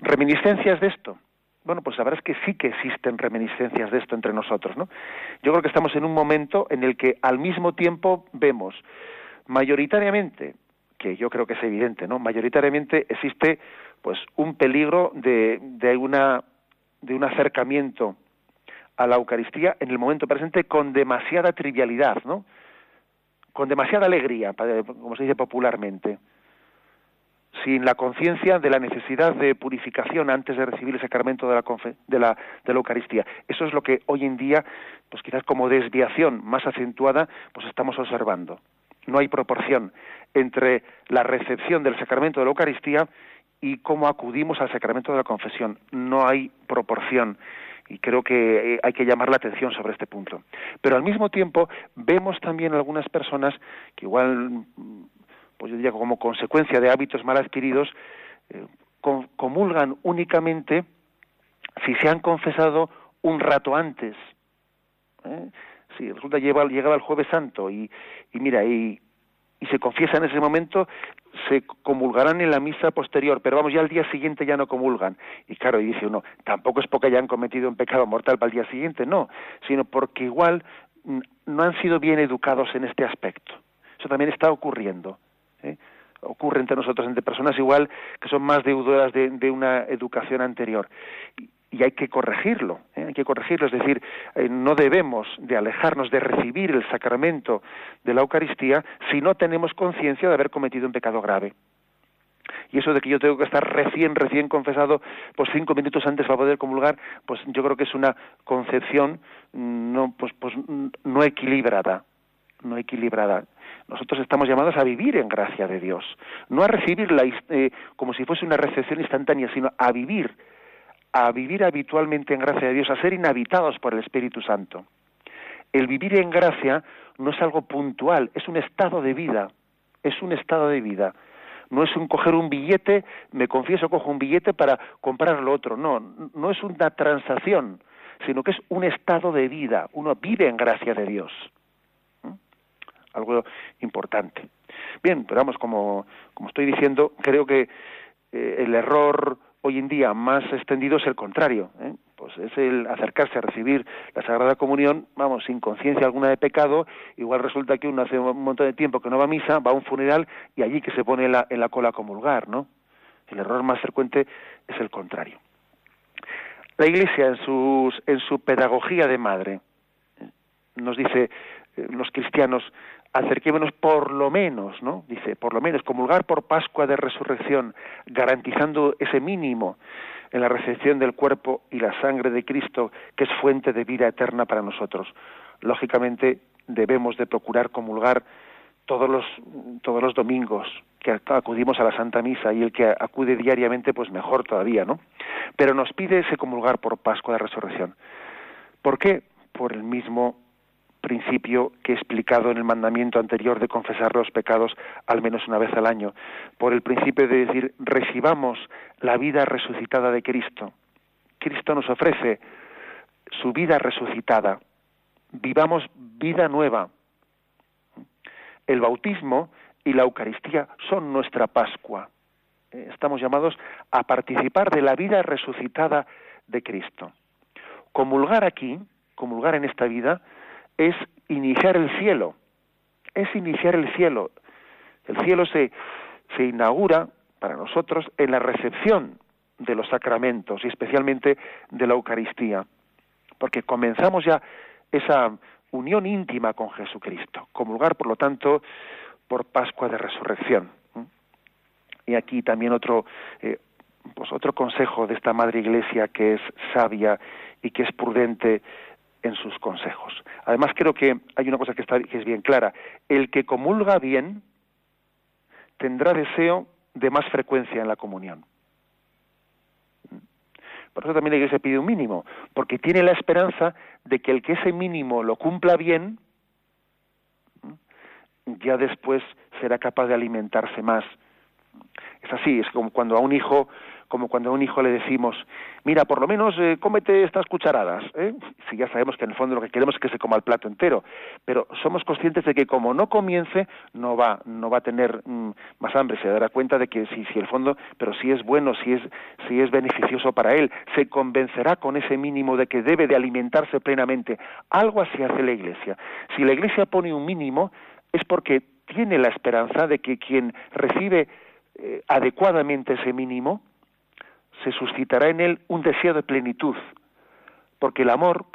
¿Reminiscencias de esto? Bueno, pues la verdad es que sí que existen reminiscencias de esto entre nosotros, ¿no? Yo creo que estamos en un momento en el que al mismo tiempo vemos mayoritariamente, que yo creo que es evidente, ¿no? Mayoritariamente existe pues un peligro de, de una de un acercamiento a la Eucaristía en el momento presente con demasiada trivialidad, ¿no? Con demasiada alegría, como se dice popularmente sin la conciencia de la necesidad de purificación antes de recibir el sacramento de la, de, la, de la Eucaristía. Eso es lo que hoy en día, pues quizás como desviación más acentuada, pues estamos observando. No hay proporción entre la recepción del sacramento de la Eucaristía y cómo acudimos al sacramento de la confesión. No hay proporción y creo que eh, hay que llamar la atención sobre este punto. Pero al mismo tiempo vemos también algunas personas que igual pues yo diría como consecuencia de hábitos mal adquiridos, eh, comulgan únicamente si se han confesado un rato antes. ¿eh? Si resulta lleva, llegaba el jueves santo y, y mira, y, y se confiesa en ese momento, se comulgarán en la misa posterior, pero vamos, ya al día siguiente ya no comulgan. Y claro, y dice uno, tampoco es porque hayan cometido un pecado mortal para el día siguiente, no, sino porque igual no han sido bien educados en este aspecto. Eso también está ocurriendo. ¿eh? ocurre entre nosotros, entre personas igual que son más deudoras de, una educación anterior. Hay que corregirlo, ¿eh? hay que corregirlo, es decir, eh, no debemos de alejarnos de recibir el sacramento de la Eucaristía si no tenemos conciencia de haber cometido un pecado grave. Y eso de que yo tengo que estar recién, recién confesado, pues cinco minutos antes para poder comulgar, pues yo creo que es una concepción mm, no, pues, pues, no equilibrada, no equilibrada nosotros estamos llamados a vivir en gracia de Dios, no a recibirla eh, como si fuese una recepción instantánea, sino a vivir, a vivir habitualmente en gracia de Dios, a ser inhabitados por el Espíritu Santo. El vivir en gracia no es algo puntual, es un estado de vida, es un estado de vida. No es un coger un billete, me confieso, cojo un billete para comprar lo otro. No, no es una transacción, sino que es un estado de vida. Uno vive en gracia de Dios algo importante. Bien, pero vamos, como, como estoy diciendo, creo que eh, el error hoy en día más extendido es el contrario, ¿eh? pues es el acercarse a recibir la Sagrada Comunión, vamos, sin conciencia alguna de pecado, igual resulta que uno hace un montón de tiempo que no va a misa, va a un funeral y allí que se pone en la, en la cola a comulgar, ¿no? El error más frecuente es el contrario. La Iglesia en, sus, en su pedagogía de madre ¿eh? nos dice, los cristianos, acerquémonos por lo menos, ¿no? Dice, por lo menos comulgar por Pascua de Resurrección, garantizando ese mínimo en la recepción del cuerpo y la sangre de Cristo, que es fuente de vida eterna para nosotros. Lógicamente debemos de procurar comulgar todos los todos los domingos que acudimos a la Santa Misa y el que acude diariamente pues mejor todavía, ¿no? Pero nos pide ese comulgar por Pascua de Resurrección. ¿Por qué? Por el mismo principio que he explicado en el mandamiento anterior de confesar los pecados al menos una vez al año, por el principio de decir recibamos la vida resucitada de Cristo. Cristo nos ofrece su vida resucitada vivamos vida nueva. El bautismo y la Eucaristía son nuestra Pascua. Eh, estamos llamados a participar de la vida resucitada de Cristo. Comulgar aquí, comulgar en esta vida, es iniciar el cielo, es iniciar el cielo. El cielo se, se inaugura para nosotros en la recepción de los sacramentos y especialmente de la Eucaristía, porque comenzamos ya esa unión íntima con Jesucristo, comulgar, por lo tanto, por Pascua de Resurrección. Y aquí también otro, eh, pues otro consejo de esta Madre Iglesia que es sabia y que es prudente en sus consejos. Además creo que hay una cosa que, está, que es bien clara. El que comulga bien tendrá deseo de más frecuencia en la comunión. Por eso también la Iglesia pide un mínimo, porque tiene la esperanza de que el que ese mínimo lo cumpla bien, ya después será capaz de alimentarse más. Es así, es como cuando a un hijo como cuando a un hijo le decimos, mira, por lo menos eh, cómete estas cucharadas, ¿eh? si ya sabemos que en el fondo lo que queremos es que se coma el plato entero, pero somos conscientes de que como no comience, no va, no va a tener mm, más hambre, se dará cuenta de que si, si el fondo, pero si es bueno, si es, si es beneficioso para él, se convencerá con ese mínimo de que debe de alimentarse plenamente. Algo así hace la Iglesia. Si la Iglesia pone un mínimo, es porque tiene la esperanza de que quien recibe eh, adecuadamente ese mínimo, se suscitará en él un deseo de plenitud, porque el amor,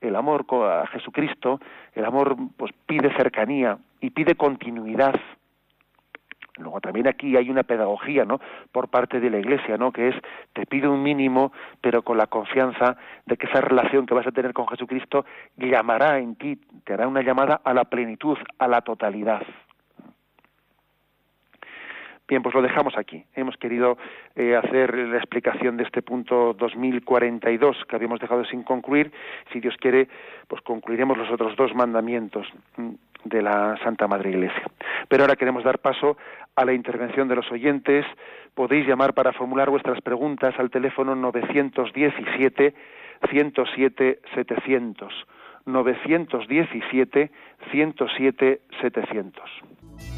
el amor a Jesucristo, el amor pues pide cercanía y pide continuidad. Luego también aquí hay una pedagogía, ¿no? Por parte de la Iglesia, ¿no? Que es te pide un mínimo, pero con la confianza de que esa relación que vas a tener con Jesucristo llamará en ti, te hará una llamada a la plenitud, a la totalidad. Bien, pues lo dejamos aquí. Hemos querido eh, hacer la explicación de este punto 2042 que habíamos dejado sin concluir. Si Dios quiere, pues concluiremos los otros dos mandamientos mm, de la Santa Madre Iglesia. Pero ahora queremos dar paso a la intervención de los oyentes. Podéis llamar para formular vuestras preguntas al teléfono 917 107 700. 917 107 700.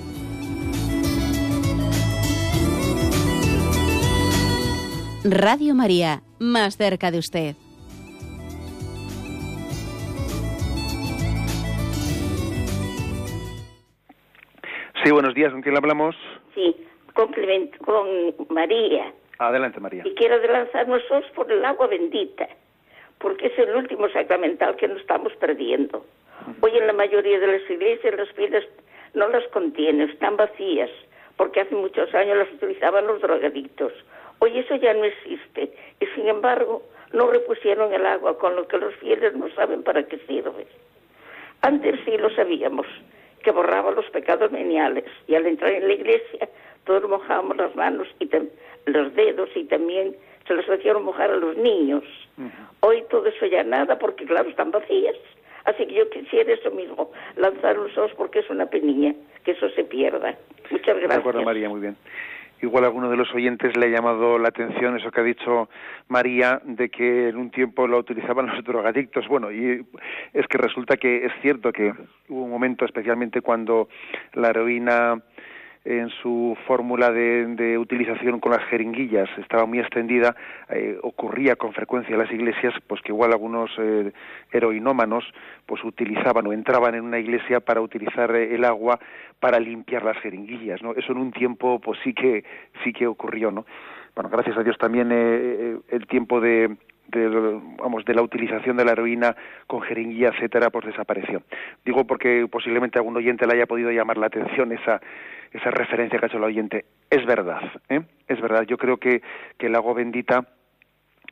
Radio María, más cerca de usted. Sí, buenos días, ¿con quién hablamos? Sí, con, con María. Adelante, María. Y quiero adelantarnos por el agua bendita, porque es el último sacramental que nos estamos perdiendo. Hoy en la mayoría de las iglesias las piedras no las contienen, están vacías, porque hace muchos años las utilizaban los drogadictos. Hoy eso ya no existe y sin embargo no repusieron el agua, con lo que los fieles no saben para qué sirve. Antes sí lo sabíamos, que borraba los pecados veniales y al entrar en la iglesia todos mojábamos las manos y los dedos y también se los hacían mojar a los niños. Hoy todo eso ya nada porque claro están vacías. Así que yo quisiera eso mismo, lanzar los ojos porque es una penilla, que eso se pierda. Muchas gracias. De acuerdo, María, muy bien igual a alguno de los oyentes le ha llamado la atención eso que ha dicho María de que en un tiempo lo utilizaban los drogadictos. Bueno, y es que resulta que es cierto que hubo un momento, especialmente cuando la heroína en su fórmula de, utilización con las jeringuillas estaba muy extendida, eh, ocurría con frecuencia en las iglesias, pues que igual algunos eh, heroinómanos pues utilizaban o entraban en una iglesia para utilizar eh, el agua para limpiar las jeringuillas, ¿no? Eso en un tiempo pues sí que sí que ocurrió, ¿no? Bueno, gracias a Dios también el tiempo de de, vamos, de la utilización de la heroína con jeringuilla, etcétera, pues desapareció. Digo porque posiblemente algún oyente le haya podido llamar la atención esa, esa referencia que ha hecho el oyente. Es verdad, ¿eh? es verdad. Yo creo que, que el agua bendita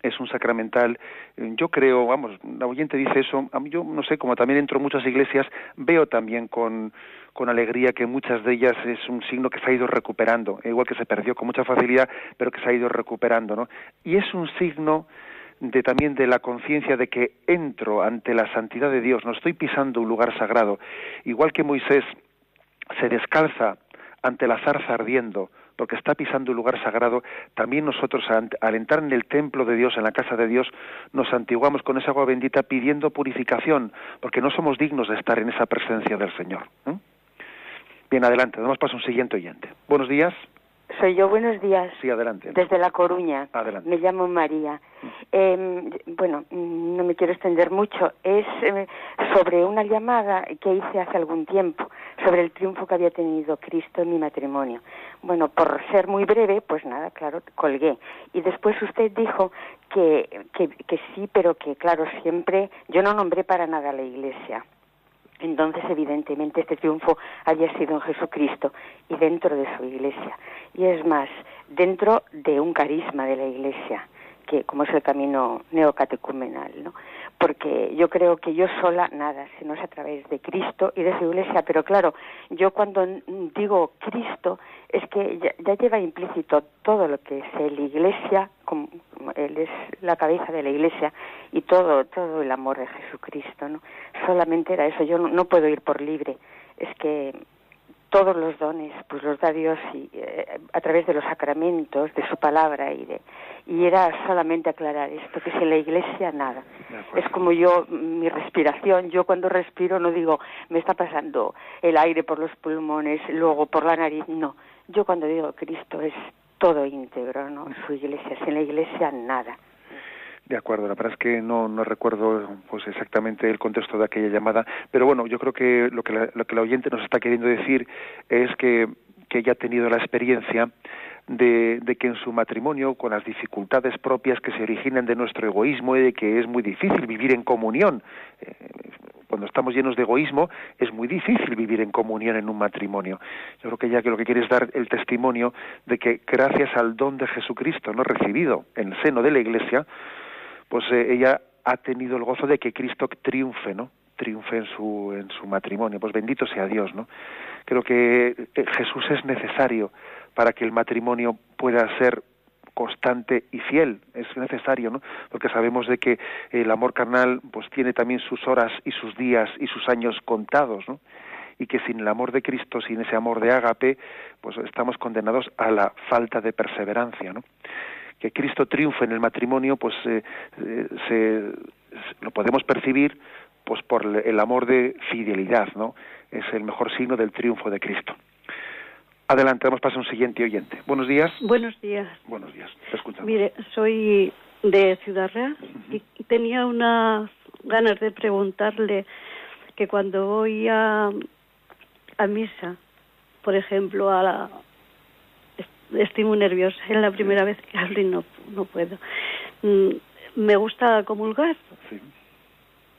es un sacramental. Yo creo, vamos, la oyente dice eso. A mí, yo no sé, como también entro en muchas iglesias, veo también con, con alegría que muchas de ellas es un signo que se ha ido recuperando, igual que se perdió con mucha facilidad, pero que se ha ido recuperando, ¿no? Y es un signo de también de la conciencia de que entro ante la santidad de Dios, no estoy pisando un lugar sagrado, igual que Moisés se descalza ante la zarza ardiendo, porque está pisando un lugar sagrado, también nosotros al entrar en el templo de Dios, en la casa de Dios, nos antiguamos con esa agua bendita pidiendo purificación, porque no somos dignos de estar en esa presencia del Señor. Bien, adelante, damos paso a un siguiente oyente. Buenos días. Soy yo, buenos días. Sí, adelante. Desde La Coruña. Adelante. Me llamo María. Eh, bueno, no me quiero extender mucho. Es eh, sobre una llamada que hice hace algún tiempo, sobre el triunfo que había tenido Cristo en mi matrimonio. Bueno, por ser muy breve, pues nada, claro, colgué. Y después usted dijo que, que, que sí, pero que, claro, siempre yo no nombré para nada a la Iglesia entonces, evidentemente, este triunfo había sido en Jesucristo y dentro de su iglesia. Y es más, dentro de un carisma de la iglesia, que como es el camino neocatecumenal, ¿no? Porque yo creo que yo sola nada, sino es a través de Cristo y de su iglesia. Pero claro, yo cuando digo Cristo, es que ya, lleva implícito todo lo que es la iglesia, como, él es la cabeza de la iglesia, y todo, todo el amor de Jesucristo, ¿no? Solamente era eso, yo no puedo ir por libre, es que todos los dones pues los da Dios y, eh, a través de los sacramentos de su palabra y de y era solamente aclarar esto que si en la iglesia nada. Es como yo mi respiración yo cuando respiro no digo me está pasando el aire por los pulmones luego por la nariz no yo cuando digo Cristo es todo íntegro no su iglesia sin la iglesia nada de acuerdo, la verdad es que no, no recuerdo pues exactamente el contexto de aquella llamada, pero bueno, yo creo que lo que la, lo que la oyente nos está queriendo decir es que, que ella ha tenido la experiencia de, de, que en su matrimonio, con las dificultades propias que se originan de nuestro egoísmo y de que es muy difícil vivir en comunión, eh, cuando estamos llenos de egoísmo, es muy difícil vivir en comunión en un matrimonio. Yo creo que ella que lo que quiere es dar el testimonio de que gracias al don de Jesucristo no recibido en el seno de la Iglesia, pues eh, ella ha tenido el gozo de que Cristo triunfe, ¿no? Triunfe en su, en su matrimonio. Pues bendito sea Dios, ¿no? Creo que eh, Jesús es necesario para que el matrimonio pueda ser constante y fiel es necesario no porque sabemos de que el amor carnal pues tiene también sus horas y sus días y sus años contados no y que sin el amor de Cristo sin ese amor de ágape pues estamos condenados a la falta de perseverancia no que Cristo triunfe en el matrimonio, pues eh, eh, se, lo podemos percibir pues por el amor de fidelidad, ¿no? Es el mejor signo del triunfo de Cristo. Adelante, vamos a pasar a un siguiente oyente. Buenos días. Buenos días. Buenos días. Te Mire, soy de Ciudad Real y tenía unas ganas de preguntarle que cuando voy a, a misa, por ejemplo, a la, estoy muy nerviosa. Es la primera vez que hablo y no, no puedo. Mm, me gusta comulgar.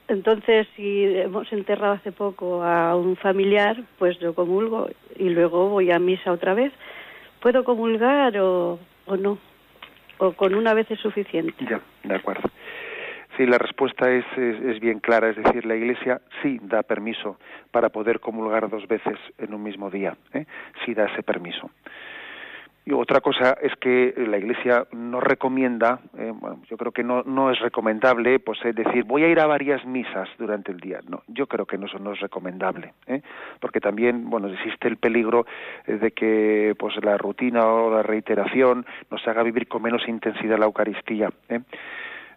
Entonces, si hemos enterrado hace poco a un familiar, pues yo comulgo y luego voy a misa otra vez. ¿Puedo comulgar o, o no? ¿O con una vez es suficiente? Ya, de acuerdo. Sí, la respuesta es, es, bien clara, es decir, la Iglesia sí da permiso para poder comulgar dos veces en un mismo día, ¿eh? sí da ese permiso. Otra cosa es que la Iglesia no recomienda, eh, bueno, yo creo que no, es recomendable, pues es decir, voy a ir a varias misas durante el día. No, yo creo que eso no es recomendable, ¿eh? porque también, bueno, existe el peligro eh, de que, pues, la rutina o la reiteración nos haga vivir con menos intensidad la Eucaristía. ¿eh?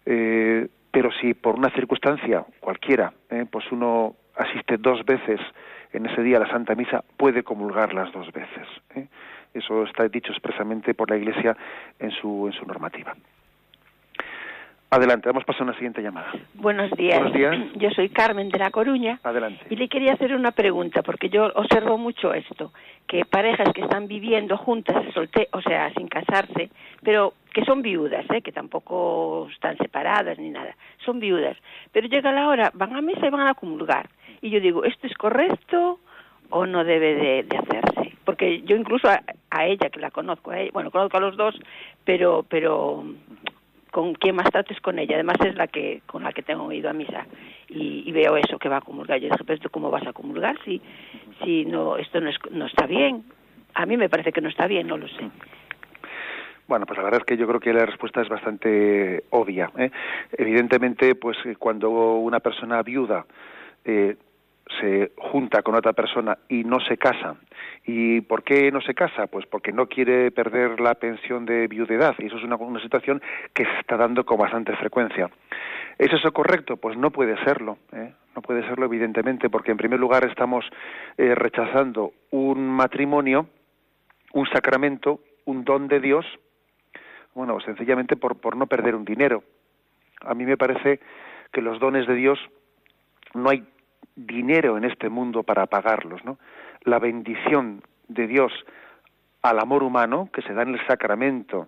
Eh, pero si por una circunstancia cualquiera, pues uno asiste dos veces en ese día a la Santa Misa, puede comulgar las dos veces. Eso está dicho expresamente por la Iglesia en su, en su normativa. Adelante, vamos a pasar a una siguiente llamada. Buenos días. Buenos días. Yo soy Carmen de La Coruña. Adelante. Y le quería hacer una pregunta, porque yo observo mucho esto, que parejas que están viviendo juntas, solte o sea, sin casarse, pero que son viudas, ¿eh? que tampoco están separadas ni nada, son viudas, pero llega la hora, van a misa y van a comulgar. Y yo digo, ¿esto es correcto o no debe de, hacerse? Porque yo incluso a, a, ella, que la conozco, a ella, bueno, conozco a los dos, pero, pero con quien más trato es con ella. Además es la que con la que tengo ido a misa y, veo eso que va a comulgar. Yo dije, pero esto cómo vas a comulgar si si no esto no, es, no está bien. A mí me parece que no está bien, no lo sé. Bueno, pues la verdad es que yo creo que la respuesta es bastante obvia. ¿eh? Evidentemente, pues eh, cuando una persona viuda eh, se junta con otra persona y no se casa. ¿Y por qué no se casa? Pues porque no quiere perder la pensión de viudedad y eso es una, una situación que se está dando con bastante frecuencia. ¿Es eso correcto? Pues no puede serlo. ¿eh? No puede serlo, evidentemente, porque en primer lugar estamos eh, rechazando un matrimonio, un sacramento, un don de Dios, bueno, sencillamente por, por no perder un dinero. A mí me parece que los dones de Dios no hay dinero en este mundo para pagarlos, ¿no? La bendición de Dios al amor humano que se da en el sacramento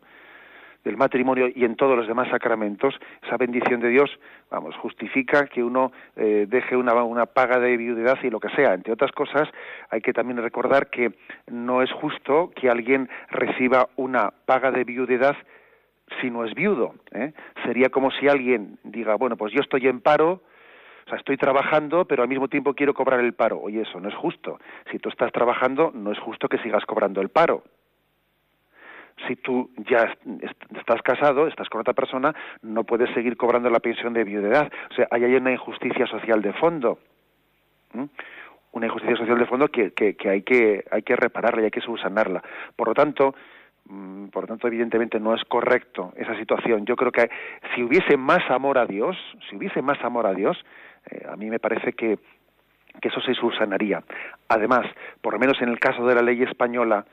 del matrimonio y en todos los demás sacramentos, esa bendición de Dios, vamos, justifica que uno eh, deje una, una paga de viudedad y lo que sea. Entre otras cosas, hay que también recordar que no es justo que alguien reciba una paga de viudedad si no es viudo. ¿eh? Sería como si alguien diga, bueno, pues yo estoy en paro, o sea, estoy trabajando, pero al mismo tiempo quiero cobrar el paro. Oye, eso no es justo. Si tú estás trabajando, no es justo que sigas cobrando el paro. Si tú ya estás casado, estás con otra persona, no puedes seguir cobrando la pensión de viudedad. O sea, ahí hay una injusticia social de fondo. Una injusticia social de fondo que, que, que, hay que hay que repararla y hay que subsanarla. Por lo tanto, mm, por lo tanto, evidentemente no es correcto esa situación. Yo creo que si hubiese más amor a Dios, si hubiese más amor a Dios, eh, a mí me parece que, que eso se subsanaría. Además, por lo menos en el caso de la ley española,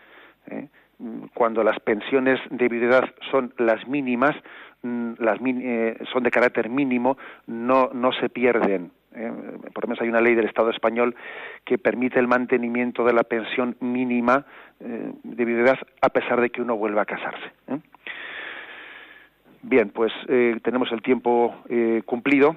eh, cuando las pensiones de viudedad son las mínimas, mm, las eh, son de carácter mínimo, no, no se pierden. Por lo menos hay una ley del Estado español que permite el mantenimiento de la pensión mínima de viudedad a pesar de que uno vuelva a casarse. Bien, pues tenemos el tiempo cumplido